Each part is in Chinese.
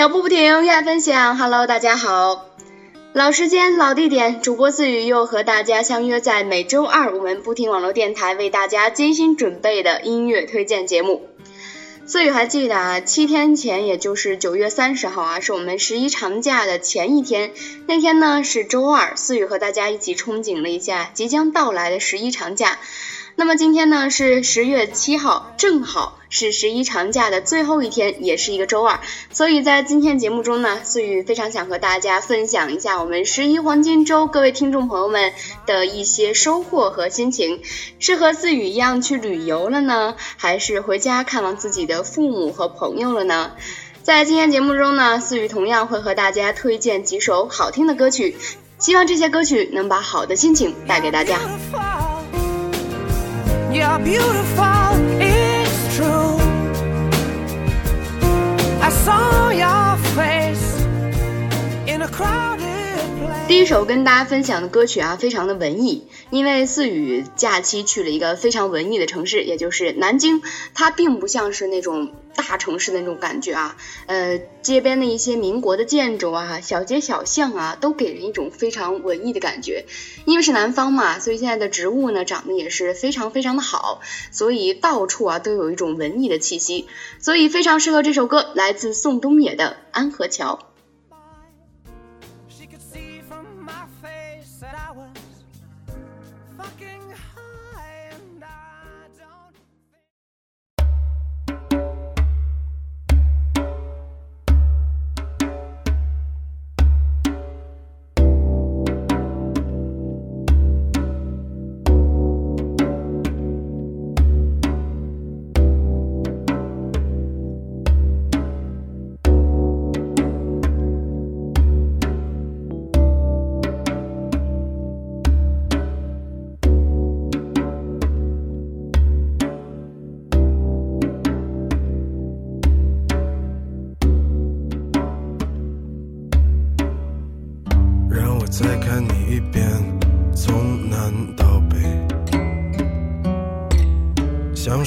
脚步不停，热爱分享。Hello，大家好，老时间老地点，主播思雨又和大家相约在每周二我们不听网络电台为大家精心准备的音乐推荐节目。思雨还记得啊，七天前，也就是九月三十号啊，是我们十一长假的前一天。那天呢是周二，思雨和大家一起憧憬了一下即将到来的十一长假。那么今天呢是十月七号，正好是十一长假的最后一天，也是一个周二。所以在今天节目中呢，思雨非常想和大家分享一下我们十一黄金周各位听众朋友们的一些收获和心情。是和思雨一样去旅游了呢，还是回家看望自己的父母和朋友了呢？在今天节目中呢，思雨同样会和大家推荐几首好听的歌曲，希望这些歌曲能把好的心情带给大家。You're beautiful, it's true. I saw your face in a crowded. 第一首跟大家分享的歌曲啊，非常的文艺，因为四雨假期去了一个非常文艺的城市，也就是南京。它并不像是那种大城市的那种感觉啊，呃，街边的一些民国的建筑啊，小街小巷啊，都给人一种非常文艺的感觉。因为是南方嘛，所以现在的植物呢长得也是非常非常的好，所以到处啊都有一种文艺的气息，所以非常适合这首歌，来自宋冬野的《安河桥》。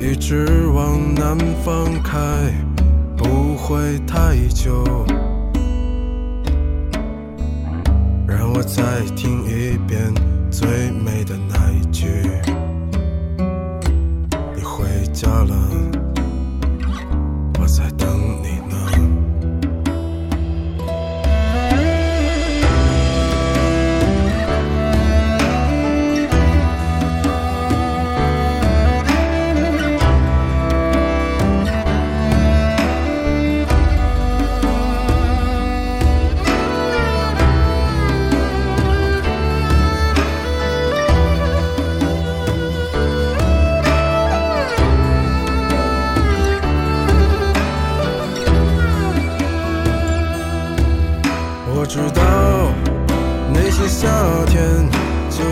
一直往南方开，不会太久。让我再听一遍最美的那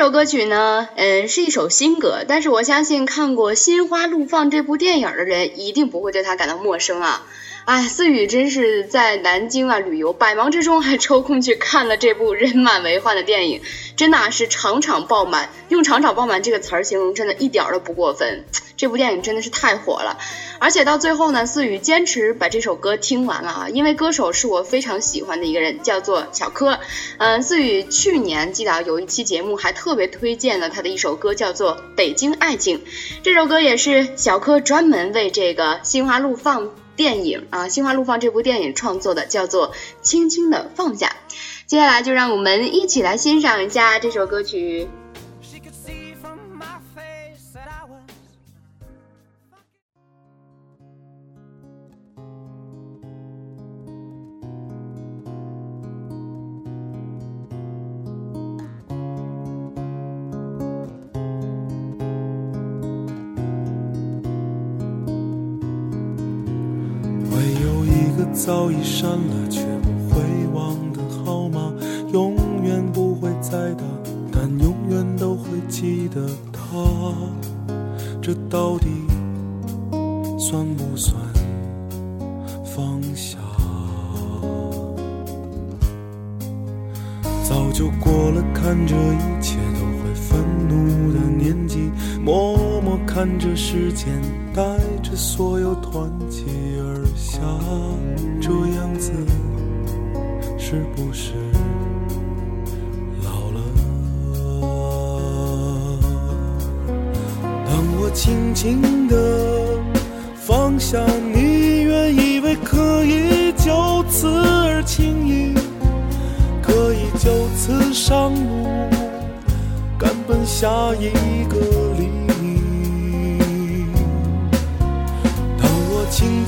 这首歌曲呢，嗯，是一首新歌，但是我相信看过《心花怒放》这部电影的人一定不会对它感到陌生啊。哎，思雨真是在南京啊旅游，百忙之中还抽空去看了这部人满为患的电影，真的是场场爆满。用“场场爆满”这个词儿形容，真的一点儿都不过分。这部电影真的是太火了，而且到最后呢，思雨坚持把这首歌听完了啊，因为歌手是我非常喜欢的一个人，叫做小柯。嗯，思雨去年记得有一期节目还特别推荐了他的一首歌，叫做《北京爱情》。这首歌也是小柯专门为这个《心花怒放》电影啊，《心花怒放》这部电影创作的，叫做《轻轻的放下》。接下来就让我们一起来欣赏一下这首歌曲。删了却不会忘的号码，永远不会再打，但永远都会记得他。这到底算不算放下？早就过了看着一切都会愤怒的年纪，看着时间带着所有团结而下。这样子是不是老了？当我轻轻地放下，你原以为可以就此而轻易，可以就此上路，赶奔下一个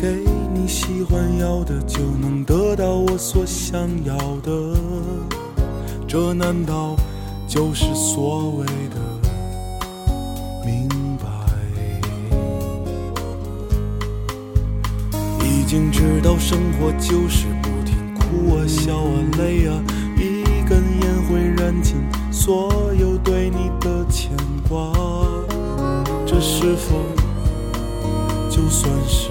给你喜欢要的就能得到我所想要的，这难道就是所谓的明白？已经知道生活就是不停哭啊、笑啊、累啊，一根烟会燃尽所有对你的牵挂，这是否就算是？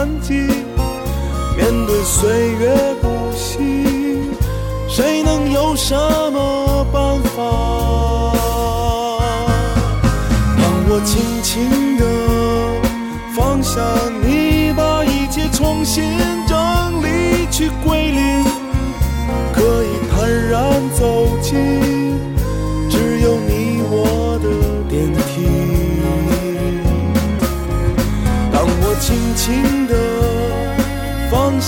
痕迹，面对岁月不息，谁能有什么办法？当我轻轻地放下你，把一切重新整理去归零，可以坦然走进，只有你我的电梯。当我轻轻。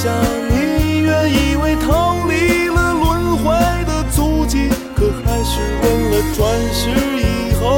想，你原以为逃离了轮回的足迹，可还是问了转世以后，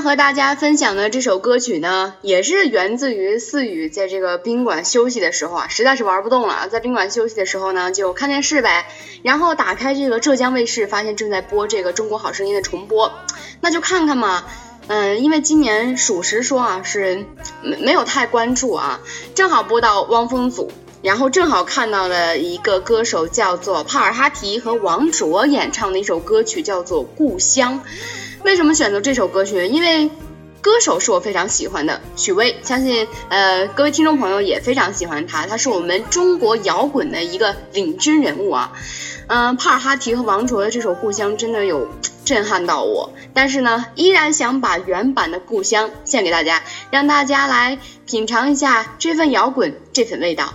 和大家分享的这首歌曲呢，也是源自于四雨在这个宾馆休息的时候啊，实在是玩不动了，在宾馆休息的时候呢，就看电视呗，然后打开这个浙江卫视，发现正在播这个《中国好声音》的重播，那就看看嘛。嗯，因为今年属实说啊，是没没有太关注啊，正好播到汪峰组，然后正好看到了一个歌手叫做帕尔哈提和王卓演唱的一首歌曲，叫做《故乡》。为什么选择这首歌曲？因为歌手是我非常喜欢的许巍，相信呃各位听众朋友也非常喜欢他，他是我们中国摇滚的一个领军人物啊。嗯，帕尔哈提和王卓的这首《故乡》真的有震撼到我，但是呢，依然想把原版的《故乡》献给大家，让大家来品尝一下这份摇滚，这份味道。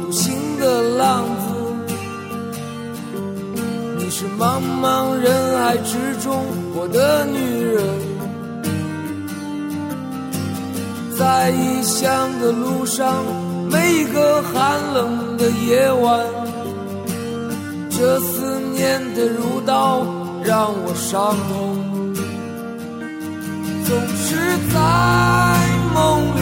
情的浪子。你是茫茫人海之中，我的女人，在异乡的路上，每一个寒冷的夜晚，这思念的如刀让我伤痛。总是在梦里，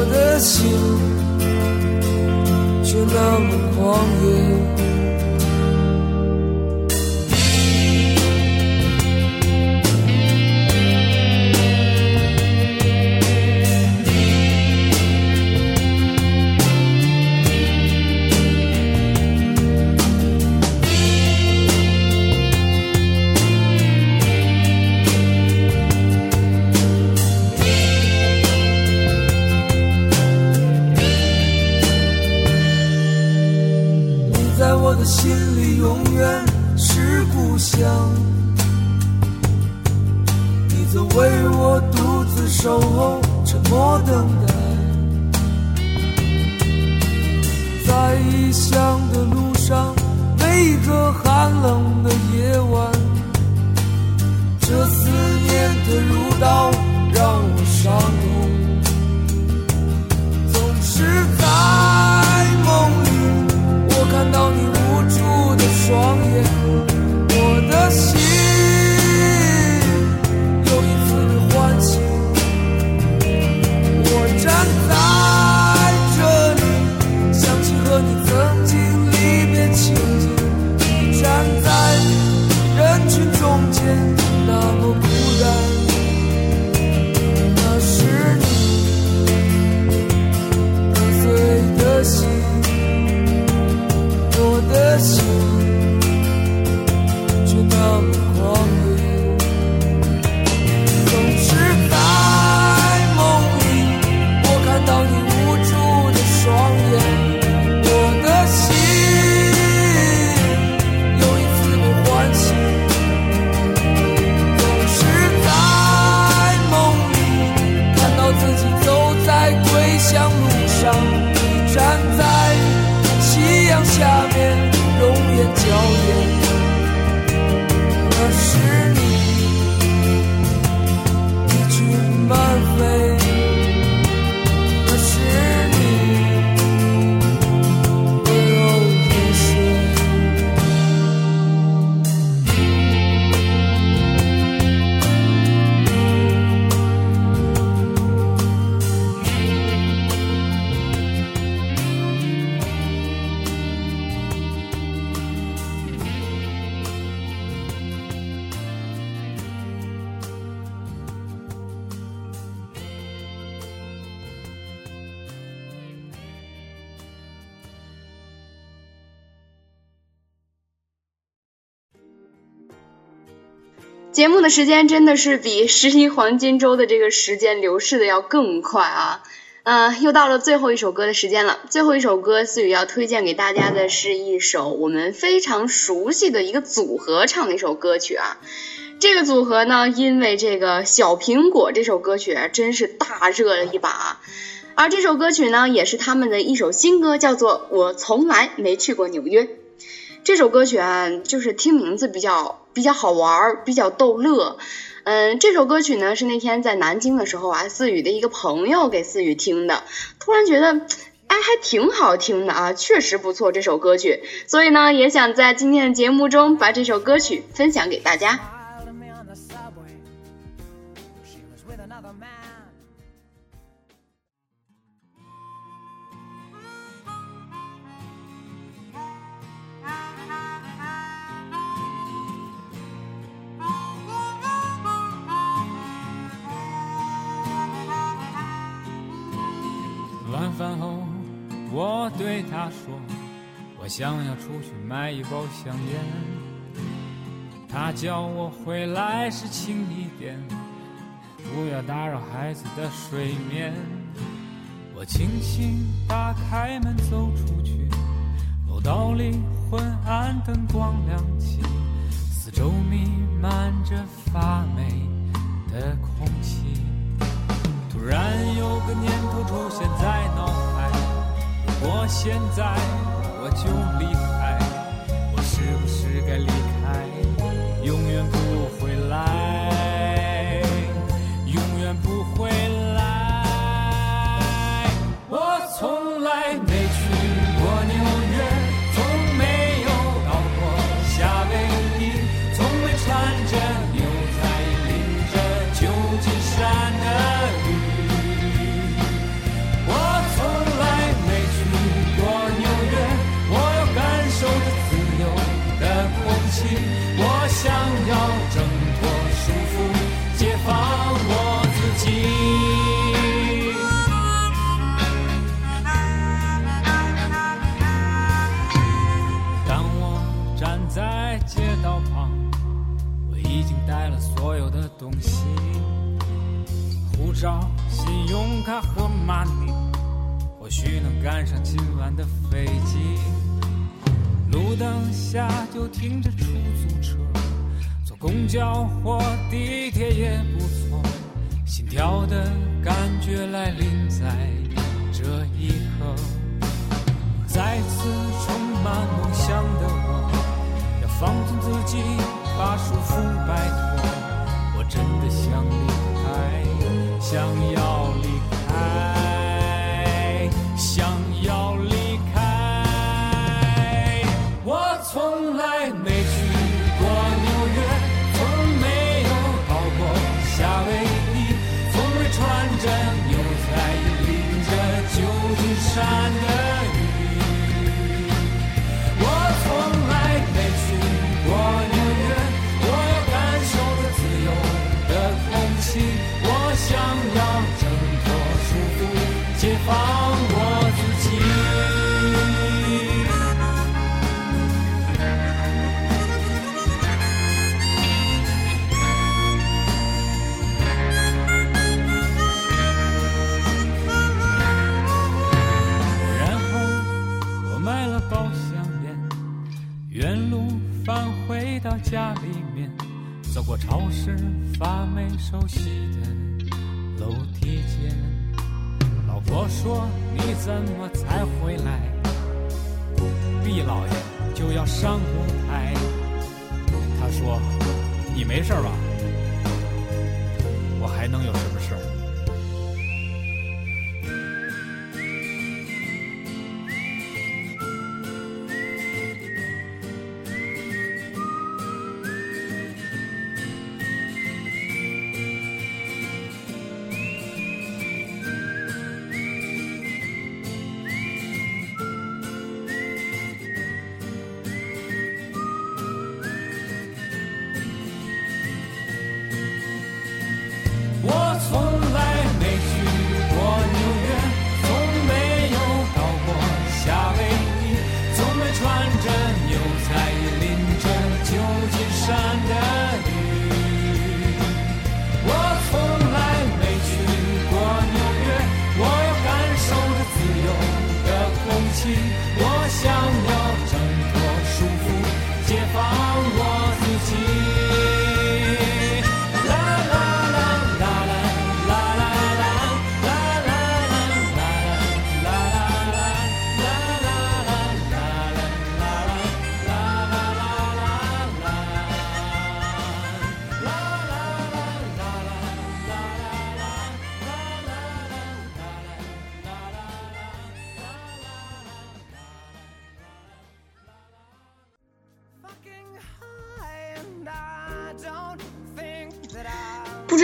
我的心却那么狂野。异乡的路上，每一个寒冷的夜晚，这思念的如刀？you. 时间真的是比十一黄金周的这个时间流逝的要更快啊！嗯、又到了最后一首歌的时间了。最后一首歌，思雨要推荐给大家的是一首我们非常熟悉的一个组合唱的一首歌曲啊。这个组合呢，因为这个《小苹果》这首歌曲真是大热了一把。而这首歌曲呢，也是他们的一首新歌，叫做《我从来没去过纽约》。这首歌曲啊，就是听名字比较比较好玩儿，比较逗乐。嗯，这首歌曲呢是那天在南京的时候啊，思雨的一个朋友给思雨听的，突然觉得，哎，还挺好听的啊，确实不错这首歌曲，所以呢，也想在今天的节目中把这首歌曲分享给大家。他说，我想要出去买一包香烟。他叫我回来时轻一点，不要打扰孩子的睡眠。我轻轻打开门走出去，楼道里昏暗灯光亮起，四周弥漫着发霉的空气。突然有个念头出现在脑我，现在我就离东西。护照、信用卡和 money，或许能赶上今晚的飞机。路灯下就停着出租车，坐公交或地铁也不错。心跳的感觉来临在这一刻，再次充满梦想的我，要放纵自己，把束缚摆脱。真的想离开，想要离开，香烟，原路返回到家里面，走过超市，发霉熟悉的楼梯间，老婆说你怎么才回来？毕老爷就要上舞台。他说你没事吧？我还能有什么事？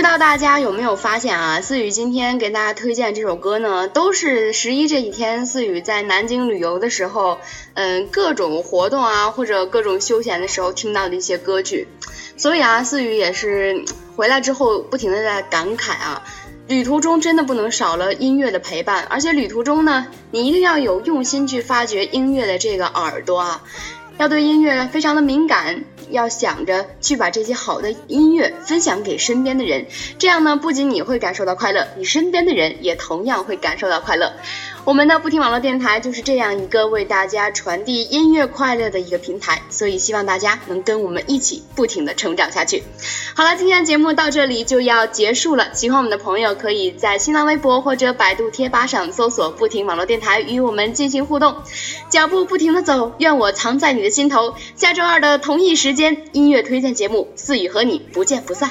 不知道大家有没有发现啊？思雨今天给大家推荐这首歌呢，都是十一这几天思雨在南京旅游的时候，嗯，各种活动啊或者各种休闲的时候听到的一些歌曲。所以啊，思雨也是回来之后不停的在感慨啊，旅途中真的不能少了音乐的陪伴，而且旅途中呢，你一定要有用心去发掘音乐的这个耳朵啊。要对音乐非常的敏感，要想着去把这些好的音乐分享给身边的人，这样呢，不仅你会感受到快乐，你身边的人也同样会感受到快乐。我们的不听网络电台就是这样一个为大家传递音乐快乐的一个平台，所以希望大家能跟我们一起不停的成长下去。好了，今天的节目到这里就要结束了，喜欢我们的朋友可以在新浪微博或者百度贴吧上搜索“不停网络电台”与我们进行互动。脚步不停的走，愿我藏在你的心头。下周二的同一时间，音乐推荐节目，四雨和你不见不散。